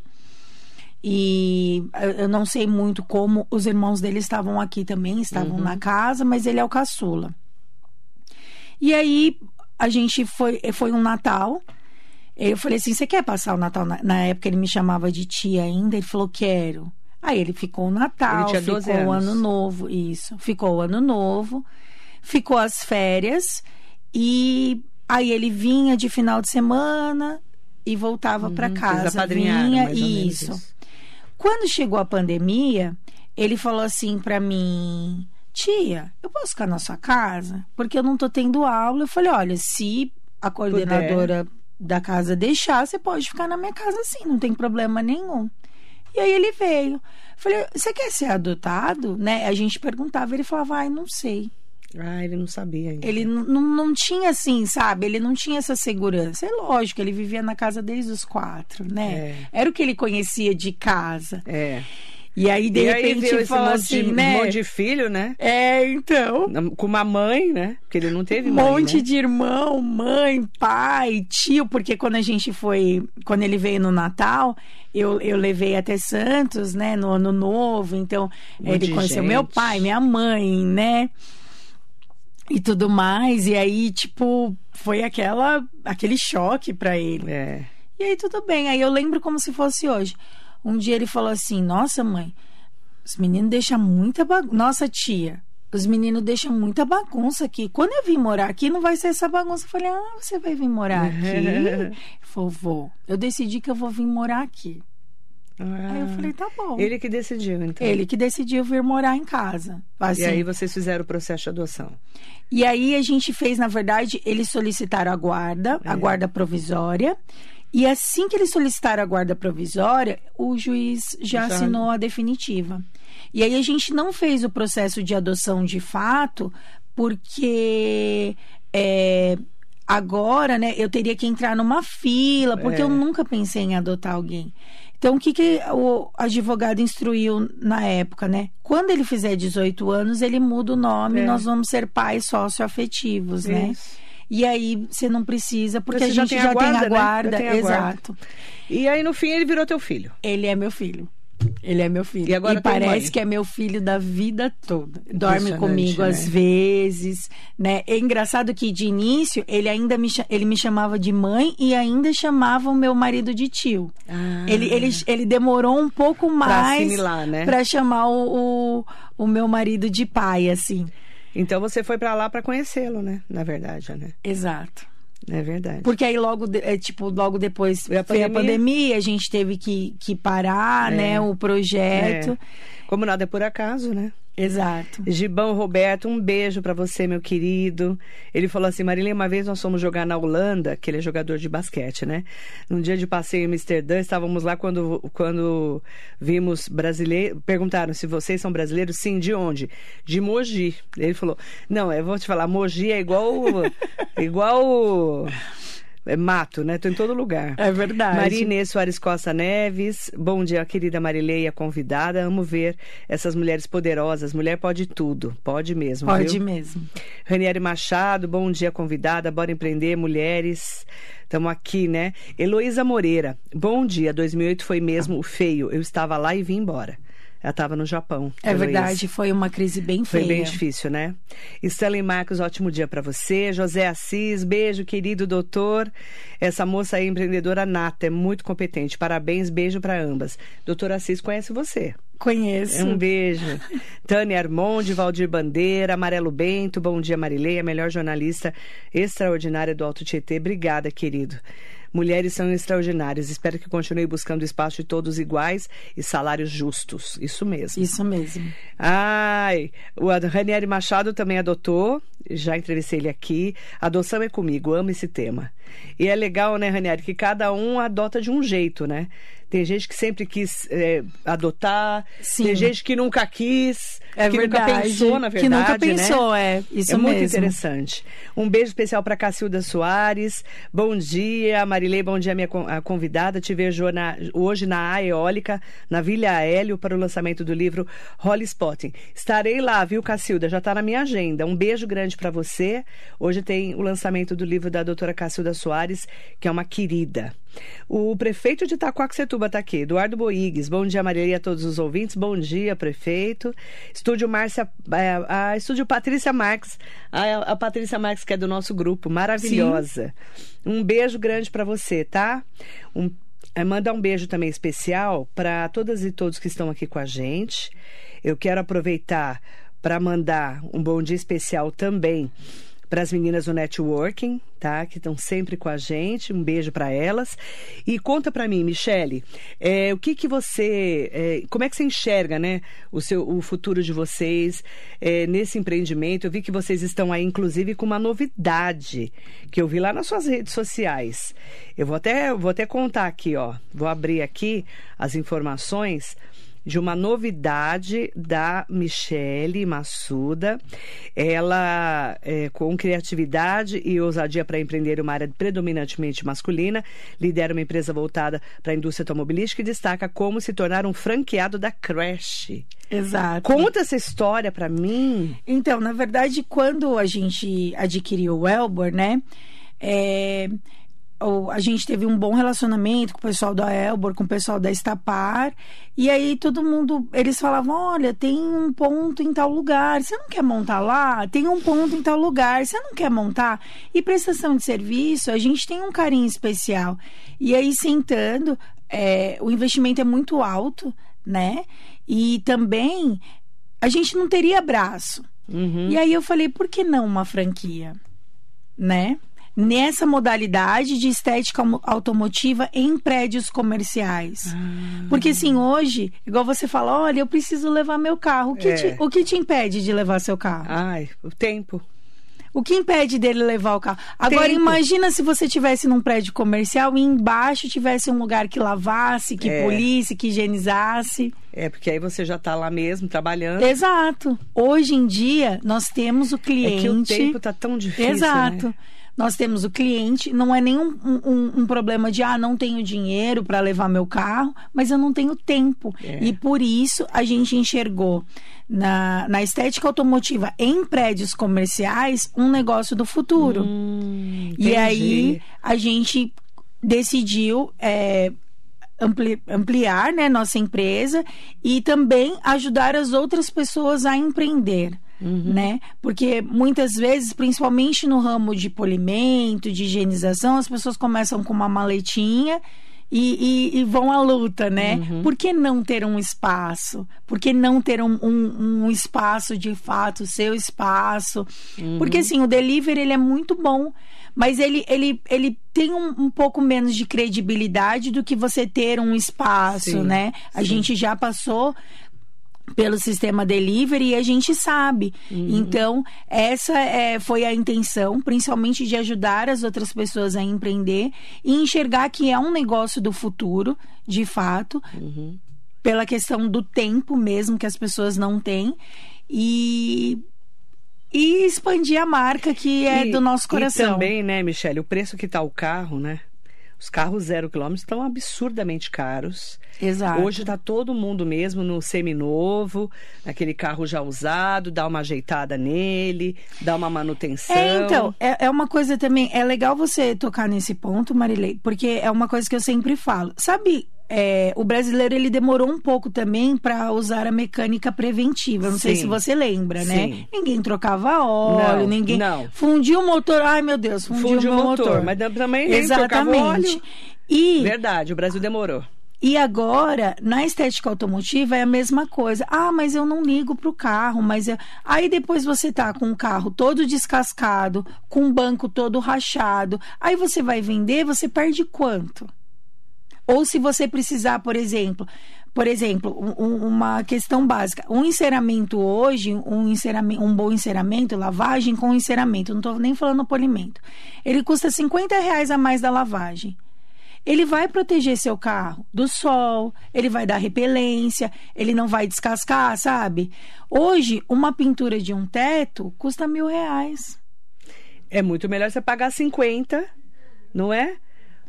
E eu não sei muito como os irmãos dele estavam aqui também, estavam uhum. na casa, mas ele é o caçula. E aí a gente foi, foi um Natal. Eu falei assim: você quer passar o Natal? Na, na época ele me chamava de tia ainda. Ele falou: quero. Aí ele ficou o Natal, ficou o Ano Novo, isso. Ficou o Ano Novo ficou as férias e aí ele vinha de final de semana e voltava uhum, para casa. Vinha isso. isso. Quando chegou a pandemia, ele falou assim para mim: "Tia, eu posso ficar na sua casa? Porque eu não tô tendo aula". Eu falei: "Olha, se a coordenadora Puder. da casa deixar, você pode ficar na minha casa sim, não tem problema nenhum". E aí ele veio. Falei: "Você quer ser adotado?", né? A gente perguntava, ele falava: "Ai, não sei". Ah, ele não sabia ainda. Ele não, não tinha assim, sabe? Ele não tinha essa segurança. É lógico, ele vivia na casa desde os quatro, né? É. Era o que ele conhecia de casa. É. E aí, de e repente, aí falou assim, de, né? Um monte de filho, né? É, então. Com uma mãe, né? Porque ele não teve um mãe, monte né? de irmão, mãe, pai, tio. Porque quando a gente foi... Quando ele veio no Natal, eu, eu levei até Santos, né? No Ano Novo. Então, um ele conheceu gente. meu pai, minha mãe, né? E tudo mais. E aí, tipo, foi aquela aquele choque para ele. É. E aí tudo bem. Aí eu lembro como se fosse hoje. Um dia ele falou assim: "Nossa, mãe, os meninos deixam muita bagunça. Nossa, tia, os meninos deixam muita bagunça aqui. Quando eu vim morar aqui, não vai ser essa bagunça. Eu falei, ah, você vai vir morar aqui? Vou. Eu decidi que eu vou vir morar aqui. Ah, aí eu falei, tá bom. Ele que decidiu, então. Ele que decidiu vir morar em casa. Assim. E aí vocês fizeram o processo de adoção. E aí a gente fez, na verdade, eles solicitaram a guarda, é. a guarda provisória. E assim que eles solicitaram a guarda provisória, o juiz já, já assinou a definitiva. E aí a gente não fez o processo de adoção de fato, porque é, agora, né, eu teria que entrar numa fila, porque é. eu nunca pensei em adotar alguém. Então, o que, que o advogado instruiu na época, né? Quando ele fizer 18 anos, ele muda o nome, é. nós vamos ser pais socioafetivos, né? E aí você não precisa, porque você a gente já, tem, a guarda, tem a guarda. Né? A exato. Guarda. E aí, no fim, ele virou teu filho. Ele é meu filho. Ele é meu filho. E, agora e parece que é meu filho da vida toda. Dorme comigo né? às vezes, né? É engraçado que de início ele ainda me, ele me chamava de mãe e ainda chamava o meu marido de tio. Ah. Ele, ele, ele demorou um pouco mais para né? chamar o, o, o meu marido de pai, assim. Então você foi para lá para conhecê-lo, né? Na verdade, né? Exato. É verdade. Porque aí logo, é, tipo, logo depois a foi a pandemia, a gente teve que, que parar, é. né, o projeto. É. Como nada é por acaso, né? Exato. Gibão Roberto, um beijo para você, meu querido. Ele falou assim: Marília, uma vez nós fomos jogar na Holanda, que ele é jogador de basquete, né? Num dia de passeio em Amsterdã, estávamos lá quando, quando vimos brasileiros. Perguntaram se vocês são brasileiros? Sim, de onde? De Mogi. Ele falou: Não, eu vou te falar, Mogi é igual. igual é mato, né? Tô em todo lugar. É verdade. Maria Inês Soares Costa Neves. Bom dia, querida Marileia, convidada. Amo ver essas mulheres poderosas. Mulher pode tudo. Pode mesmo. Pode viu? mesmo. Ranieri Machado, bom dia, convidada. Bora empreender, mulheres. Estamos aqui, né? Heloísa Moreira. Bom dia. 2008 foi mesmo feio. Eu estava lá e vim embora. Ela estava no Japão. É verdade, foi uma crise bem feia. Foi bem difícil, né? Stanley Marcos, ótimo dia para você. José Assis, beijo, querido doutor. Essa moça aí, empreendedora nata, é muito competente. Parabéns, beijo para ambas. Doutor Assis conhece você. Conheço. Um beijo. Tânia Armonde, Valdir Bandeira, Amarelo Bento, bom dia, Marileia, melhor jornalista extraordinária do Alto Tietê. Obrigada, querido. Mulheres são extraordinárias. Espero que continue buscando espaço de todos iguais e salários justos. Isso mesmo. Isso mesmo. Ai, o Ranieri Machado também adotou. Já entrevistei ele aqui. Adoção é comigo, amo esse tema. E é legal, né, Ranieri, que cada um adota de um jeito, né? Tem gente que sempre quis é, adotar, Sim. tem gente que nunca quis, é que verdade. nunca pensou, na verdade. Que nunca né? pensou, né? é. Isso é mesmo. muito interessante. Um beijo especial para Cacilda Soares. Bom dia, Marilei, bom dia, minha convidada. Te vejo na, hoje na A Eólica, na Vila Hélio, para o lançamento do livro Holly Spotting. Estarei lá, viu, Cacilda? Já está na minha agenda. Um beijo grande para você. Hoje tem o lançamento do livro da doutora Cacilda Soares, que é uma querida. O prefeito de Itacoaxetuba está aqui, Eduardo Boigues. Bom dia, Maria e a todos os ouvintes. Bom dia, prefeito. Estúdio Márcia, é, a Estúdio Patrícia Marques, a, a Patrícia Marques que é do nosso grupo, maravilhosa. Sim. Um beijo grande para você, tá? Um, é, mandar um beijo também especial para todas e todos que estão aqui com a gente. Eu quero aproveitar para mandar um bom dia especial também para as meninas do networking, tá? Que estão sempre com a gente. Um beijo para elas. E conta para mim, Michele, é, o que que você, é, como é que você enxerga, né, o seu, o futuro de vocês é, nesse empreendimento? Eu vi que vocês estão aí, inclusive, com uma novidade que eu vi lá nas suas redes sociais. Eu vou até, vou até contar aqui, ó. Vou abrir aqui as informações de uma novidade da Michele Massuda. Ela, é, com criatividade e ousadia para empreender uma área predominantemente masculina, lidera uma empresa voltada para a indústria automobilística e destaca como se tornar um franqueado da Crash. Exato. Conta essa história para mim. Então, na verdade, quando a gente adquiriu o Elbor, né? É, a gente teve um bom relacionamento com o pessoal da Elbor, com o pessoal da Estapar. E aí todo mundo, eles falavam: olha, tem um ponto em tal lugar, você não quer montar lá? Tem um ponto em tal lugar, você não quer montar? E prestação de serviço, a gente tem um carinho especial. E aí, sentando, é, o investimento é muito alto, né? E também a gente não teria braço. Uhum. E aí eu falei, por que não uma franquia? Né? Nessa modalidade de estética automotiva em prédios comerciais. Ah. Porque assim, hoje, igual você fala, olha, eu preciso levar meu carro. O que, é. te, o que te impede de levar seu carro? Ai, o tempo. O que impede dele levar o carro? Agora, Tempo. imagina se você tivesse num prédio comercial e embaixo tivesse um lugar que lavasse, que é. polisse, que higienizasse. É, porque aí você já está lá mesmo trabalhando. Exato. Hoje em dia, nós temos o cliente. É que o tempo está tão difícil. Exato. Né? Nós temos o cliente, não é nenhum um, um problema de ah, não tenho dinheiro para levar meu carro, mas eu não tenho tempo. É. E por isso a gente enxergou na, na estética automotiva em prédios comerciais um negócio do futuro. Hum, e aí a gente decidiu é, ampli, ampliar né, nossa empresa e também ajudar as outras pessoas a empreender. Uhum. Né? Porque muitas vezes, principalmente no ramo de polimento, de higienização, as pessoas começam com uma maletinha e, e, e, vão à luta, né? Uhum. Por que não ter um espaço? Por que não ter um, um, um espaço de fato, seu espaço? Uhum. Porque assim, o delivery ele é muito bom, mas ele, ele, ele tem um, um, pouco menos de credibilidade do que você ter um espaço, sim, né? A sim. gente já passou pelo sistema delivery e a gente sabe. Uhum. Então, essa é, foi a intenção, principalmente de ajudar as outras pessoas a empreender e enxergar que é um negócio do futuro, de fato, uhum. pela questão do tempo mesmo que as pessoas não têm. E e expandir a marca que é e, do nosso coração. E também, né, Michele, o preço que está o carro, né? Os carros zero quilômetros estão absurdamente caros. Exato. Hoje está todo mundo mesmo no seminovo, naquele carro já usado, dá uma ajeitada nele, dá uma manutenção. É, então, é, é uma coisa também. É legal você tocar nesse ponto, Marilei, porque é uma coisa que eu sempre falo. Sabe é, o brasileiro ele demorou um pouco também para usar a mecânica preventiva. Não Sim. sei se você lembra, né? Sim. Ninguém trocava óleo, não, ninguém não. fundiu o motor. Ai meu Deus, fundiu, fundiu o motor. motor. Mas também Exatamente. óleo. E verdade, o Brasil demorou. E agora, na estética automotiva é a mesma coisa. Ah, mas eu não ligo para o carro, mas eu... aí depois você tá com o carro todo descascado, com o banco todo rachado. Aí você vai vender, você perde quanto? Ou se você precisar, por exemplo, por exemplo, um, uma questão básica. Um enceramento hoje, um, enceramento, um bom enceramento, lavagem com enceramento, não estou nem falando polimento. Ele custa 50 reais a mais da lavagem. Ele vai proteger seu carro do sol, ele vai dar repelência, ele não vai descascar, sabe? Hoje, uma pintura de um teto custa mil reais. É muito melhor você pagar 50, não é?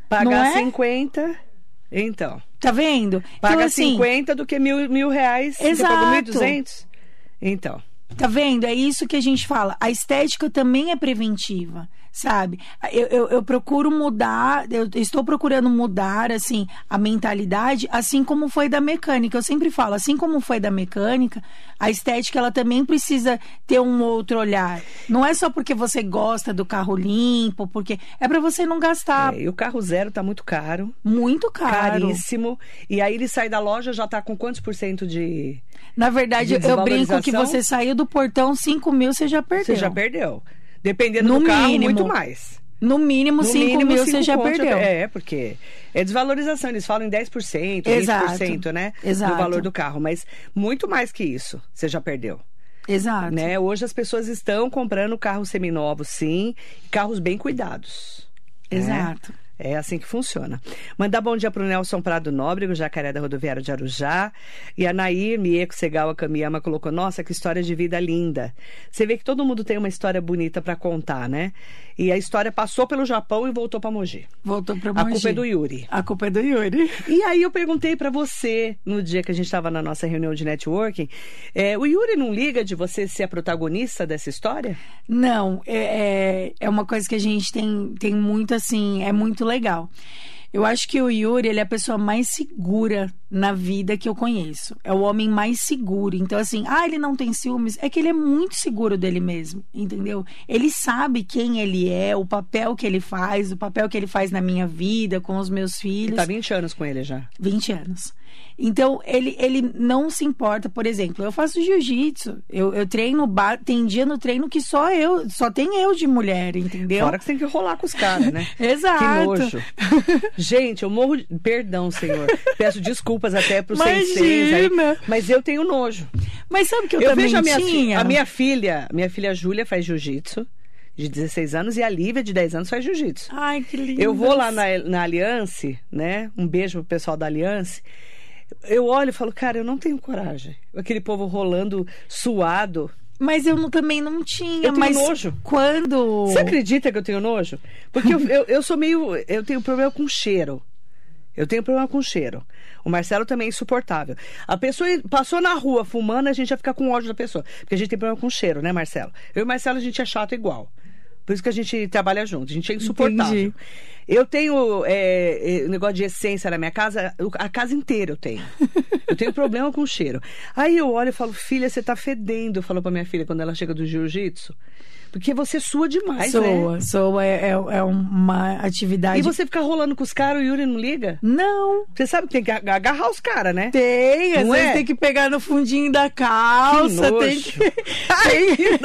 Pagar não é? 50 então. Tá vendo? Paga então, assim, 50 do que mil, mil reais. Exato. Você pagou 1.200? Então. Tá vendo? É isso que a gente fala. A estética também é preventiva sabe? Eu, eu, eu, procuro mudar, eu estou procurando mudar, assim, a mentalidade, assim como foi da mecânica. Eu sempre falo, assim como foi da mecânica, a estética, ela também precisa ter um outro olhar. Não é só porque você gosta do carro limpo, porque é para você não gastar. É, e o carro zero tá muito caro. Muito caro. Caríssimo. E aí ele sai da loja, já tá com quantos por cento de. Na verdade, eu brinco que você saiu do portão 5 mil, você já perdeu. Você já perdeu. Dependendo no do carro, mínimo, muito mais. No mínimo 5 mil você já perdeu. É, porque é desvalorização. Eles falam em 10%, Exato. 20%, né? Exato. Do valor do carro. Mas muito mais que isso você já perdeu. Exato. Né? Hoje as pessoas estão comprando carros seminovos, sim, carros bem cuidados. Exato. Né? É assim que funciona. Mandar bom dia para o Nelson Prado Nóbrego, jacaré da rodoviária de Arujá. E a Nair Mieko Segawa Kamiyama colocou: Nossa, que história de vida linda. Você vê que todo mundo tem uma história bonita para contar, né? E a história passou pelo Japão e voltou para Mogi. Voltou para Mogi. A culpa é do Yuri. A culpa é do Yuri. E aí eu perguntei para você, no dia que a gente estava na nossa reunião de networking, é, o Yuri não liga de você ser a protagonista dessa história? Não, é, é, é uma coisa que a gente tem, tem muito assim, é muito legal. Eu acho que o Yuri ele é a pessoa mais segura na vida que eu conheço. É o homem mais seguro. Então, assim, ah, ele não tem ciúmes. É que ele é muito seguro dele mesmo, entendeu? Ele sabe quem ele é, o papel que ele faz, o papel que ele faz na minha vida, com os meus filhos. Você tá 20 anos com ele já. 20 anos. Então, ele, ele não se importa, por exemplo, eu faço jiu-jitsu, eu, eu treino, tem dia no treino que só eu, só tem eu de mulher, entendeu? Fora que tem que rolar com os caras, né? Exato. Que nojo. Gente, eu morro de... Perdão, senhor. Peço desculpas até pro senseis aí, mas eu tenho nojo. Mas sabe que eu, eu também vejo a minha, tinha? A minha filha, minha filha Júlia faz jiu-jitsu de 16 anos, e a Lívia, de 10 anos, faz jiu-jitsu. Ai, que lindo. Eu vou lá na, na Aliança, né? Um beijo pro pessoal da Aliança eu olho e falo, cara, eu não tenho coragem. Aquele povo rolando suado. Mas eu não, também não tinha. Eu tenho mas nojo. Quando. Você acredita que eu tenho nojo? Porque eu, eu, eu, sou meio. Eu tenho problema com cheiro. Eu tenho problema com cheiro. O Marcelo também é insuportável. A pessoa passou na rua fumando, a gente já fica com ódio da pessoa. Porque a gente tem problema com cheiro, né, Marcelo? Eu e o Marcelo, a gente é chato igual. Por isso que a gente trabalha junto. A gente é insuportável. Entendi. Eu tenho é, é, negócio de essência na minha casa, a casa inteira eu tenho. Eu tenho problema com cheiro. Aí eu olho e falo, filha, você tá fedendo, falou pra minha filha quando ela chega do jiu-jitsu. Porque você sua demais, né? soa, soa é, é, é uma atividade. E você fica rolando com os caras, o Yuri não liga? Não. Você sabe que tem que ag- agarrar os caras, né? Tem, às Não vezes é? tem que pegar no fundinho da calça, Que tem nojo. que. tem-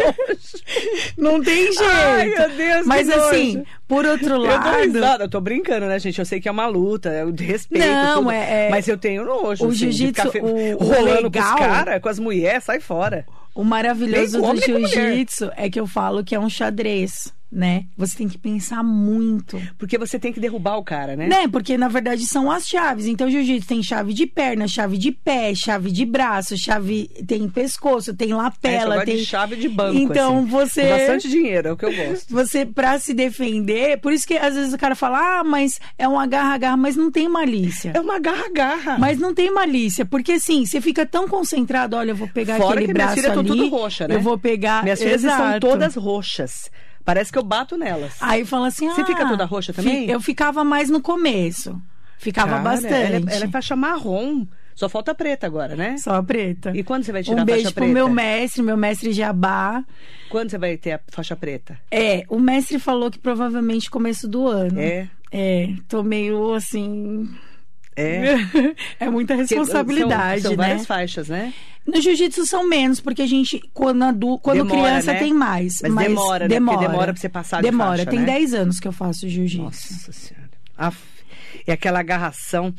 Não tem jeito. Ai, meu Deus, que Mas assim, nojo. por outro Eu dou lado, risada, eu tô brincando, né, gente? Eu sei que é uma luta, eu respeito. Não, tudo, é- é- Mas eu tenho nojo. o assim, jiu-jitsu, fe- rolando legal- com os caras, com as mulheres, sai fora. O maravilhoso do jiu-jitsu é que eu falo que é um xadrez, né? Você tem que pensar muito. Porque você tem que derrubar o cara, né? Né? Porque na verdade são as chaves. Então, jiu-jitsu tem chave de perna, chave de pé, chave de braço, chave tem pescoço, tem É, lapela, gosto tem de chave de banco. Então, assim. você Bastante dinheiro, é o que eu gosto. você pra se defender, por isso que às vezes o cara fala: "Ah, mas é um agarra-agarra", mas não tem malícia. É uma garra-garra. Mas não tem malícia, porque assim, você fica tão concentrado, olha, eu vou pegar Fora aquele que minhas braço filhas estão ali, tudo roxa, né? eu vou pegar, Minhas filhas estão Exato. todas roxas. Parece que eu bato nelas. Aí fala assim, Você ah, fica toda roxa também? Eu ficava mais no começo. Ficava Cara, bastante. Ela é, ela é faixa marrom. Só falta preta agora, né? Só a preta. E quando você vai tirar um a beijo faixa pro preta? meu mestre, meu mestre Jabá. Quando você vai ter a faixa preta? É, o mestre falou que provavelmente começo do ano. É. É, tô meio assim. É. é muita responsabilidade, são, são né? várias faixas, né? No jiu-jitsu são menos, porque a gente, quando, adu... quando Demora, criança, né? tem mais. Mas demora, né? Porque demora pra você passar de Demora, faixa, tem né? 10 anos que eu faço jiu-jitsu. Nossa Senhora. Aff. E aquela agarração.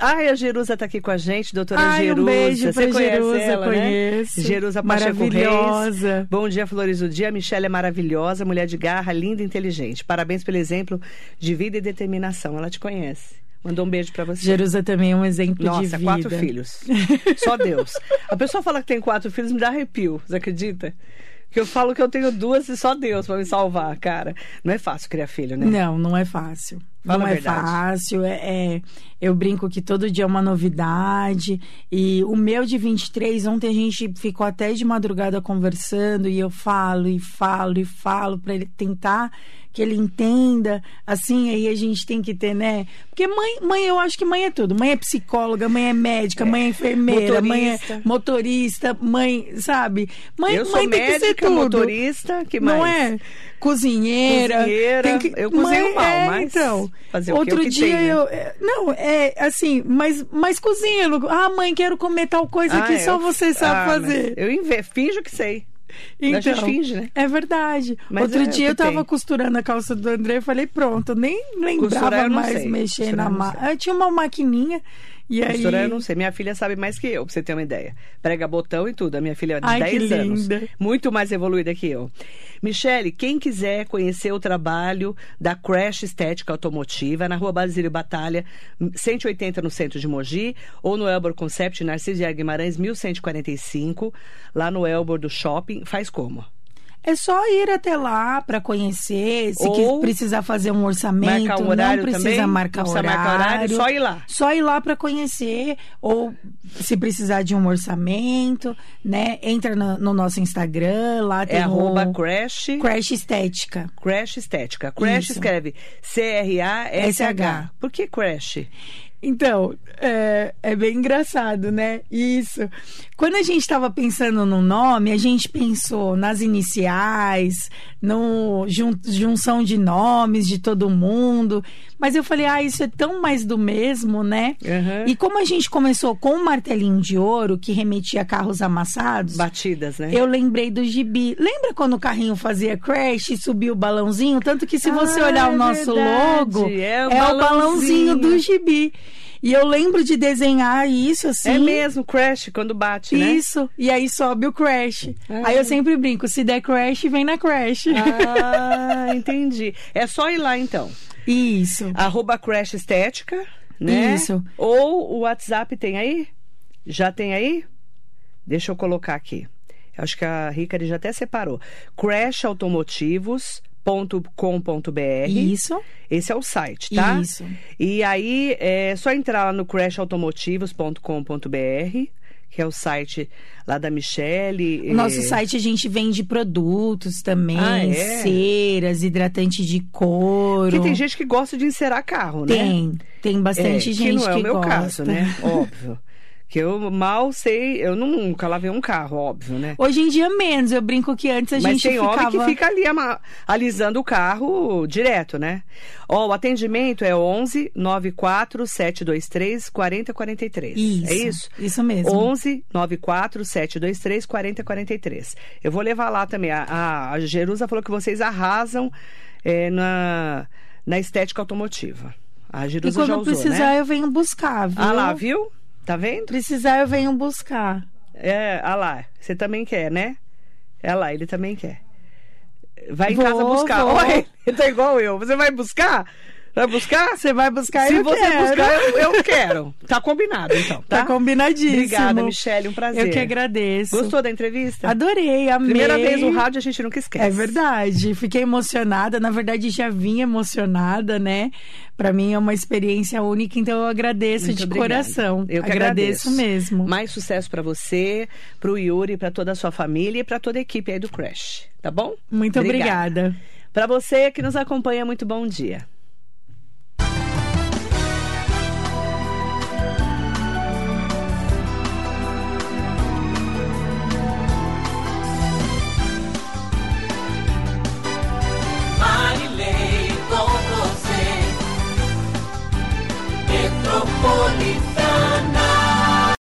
Ai, a Jerusa tá aqui com a gente, doutora Ai, um Jerusa. beijo Você pra conhece Jerusa, ela, conheço. né? Jerusa Pacheco Reis. Maravilhosa. Bom dia, Flores do Dia. A Michelle é maravilhosa, mulher de garra, linda e inteligente. Parabéns pelo exemplo de vida e determinação. Ela te conhece. Mandou um beijo pra você. Jerusa também é um exemplo de Nossa, vida. quatro filhos. Só Deus. A pessoa fala que tem quatro filhos, me dá arrepio. Você acredita? Que eu falo que eu tenho duas e só Deus pra me salvar, cara. Não é fácil criar filho, né? Não, não é fácil. Fala não é fácil. É, é- eu brinco que todo dia é uma novidade. E o meu de 23, ontem a gente ficou até de madrugada conversando e eu falo e falo e falo para ele tentar que ele entenda. Assim, aí a gente tem que ter, né? Porque mãe, mãe, eu acho que mãe é tudo. Mãe é psicóloga, mãe é médica, mãe é enfermeira, mãe é Motorista. motorista, mãe, sabe? Mãe, eu sou mãe tem que ser médica, tudo. motorista, que mais? Não é? Cozinheira. Cozinheira. que- Eu cozinho Mãe, mal, é, mas Então, fazer o outro O que dia tem, eu. é, Não, é assim, mas, mas cozinha. não- Ah, mãe, quero comer tal coisa que Ah, só eu- você sabe Ah, mas fazer. Eu inve... finjo que sei. Então, finge, né? É verdade. Mas Outro é dia que eu tava tem. costurando a calça do André e falei, pronto, nem lembrava mais sei. mexer Costurar na máquina. Eu tinha uma maquininha e aí. Costurar eu não sei. Minha filha sabe mais que eu, pra você ter uma ideia. Prega botão e tudo. A minha filha é de Ai, 10 que anos. linda. Muito mais evoluída que eu. Michele, quem quiser conhecer o trabalho da Crash Estética Automotiva, na rua Basílio Batalha, 180 no centro de Mogi, ou no Elbor Concept, Narciso de Guimarães, 1145, lá no Elbor do Shopping, faz como? É só ir até lá para conhecer. Se Ou precisar fazer um orçamento, Marcar um horário não precisa também? marcar precisa horário. marcar horário, só ir lá. Só ir lá para conhecer. Ou se precisar de um orçamento, né? Entra no, no nosso Instagram, lá tem É arroba Crash, Crash Estética. Crash Estética. Crash Isso. escreve C-R-A-S-H. S-H. Por que Crash? Então, é, é bem engraçado, né? Isso. Quando a gente estava pensando no nome, a gente pensou nas iniciais, no jun- junção de nomes de todo mundo. Mas eu falei, ah, isso é tão mais do mesmo, né? Uhum. E como a gente começou com o martelinho de ouro, que remetia a carros amassados, Batidas, né? eu lembrei do gibi. Lembra quando o carrinho fazia crash e subia o balãozinho? Tanto que se você Ah, olhar o é nosso verdade. logo, É o o balãozinho balãozinho. do gibi. E eu lembro de desenhar isso assim. É mesmo, Crash, quando bate, né? Isso. E aí sobe o crash. Ah. Aí eu sempre brinco, se der crash, vem na crash. Ah, entendi. É só ir lá, então. Isso. Arroba Crash Estética, né? Isso. Ou o WhatsApp tem aí? Já tem aí? Deixa eu colocar aqui. Acho que a Ricari já até separou. crashautomotivos.com.br Isso. Esse é o site, tá? Isso. E aí é só entrar lá no crashautomotivos.com.br, que é o site lá da Michelle. O nosso site a gente vende produtos também, ah, é? ceras, hidratante de couro. Porque tem gente que gosta de encerar carro, né? Tem, tem bastante é, gente que não é o meu gosta. caso, né? Óbvio. Que eu mal sei, eu nunca lavei um carro, óbvio, né? Hoje em dia menos, eu brinco que antes a Mas gente tem ficava... homem que fica ali alisando o carro direto, né? Ó, o atendimento é 11 94 723 4043. Isso, é isso? Isso mesmo. 11 94 723 4043. Eu vou levar lá também. A, a, Jerusa falou que vocês arrasam é, na, na estética automotiva. A Jerusa e já usou, precisar né? eu venho buscar, viu? Ah lá, viu? Tá vendo? Precisar, eu venho buscar. É, ah lá, você também quer, né? É lá, ele também quer. Vai em vou, casa buscar. Vou. Oi, ele tá igual eu. Você vai buscar? Vai buscar? Você vai buscar Se eu você quero. buscar, eu, eu, quero. Tá combinado, então. Tá, tá combinadíssimo. Obrigada, Michelle. Um prazer. Eu que agradeço. Gostou da entrevista? Adorei, amei. Primeira vez no rádio a gente nunca esquece. É verdade. Fiquei emocionada. Na verdade, já vinha emocionada, né? Para mim é uma experiência única, então eu agradeço Muito de obrigada. coração. Eu que agradeço, agradeço mesmo. Mais sucesso para você, pro Yuri, para toda a sua família e para toda a equipe aí do Crash, tá bom? Muito obrigada. Para você que nos acompanha, muito bom dia.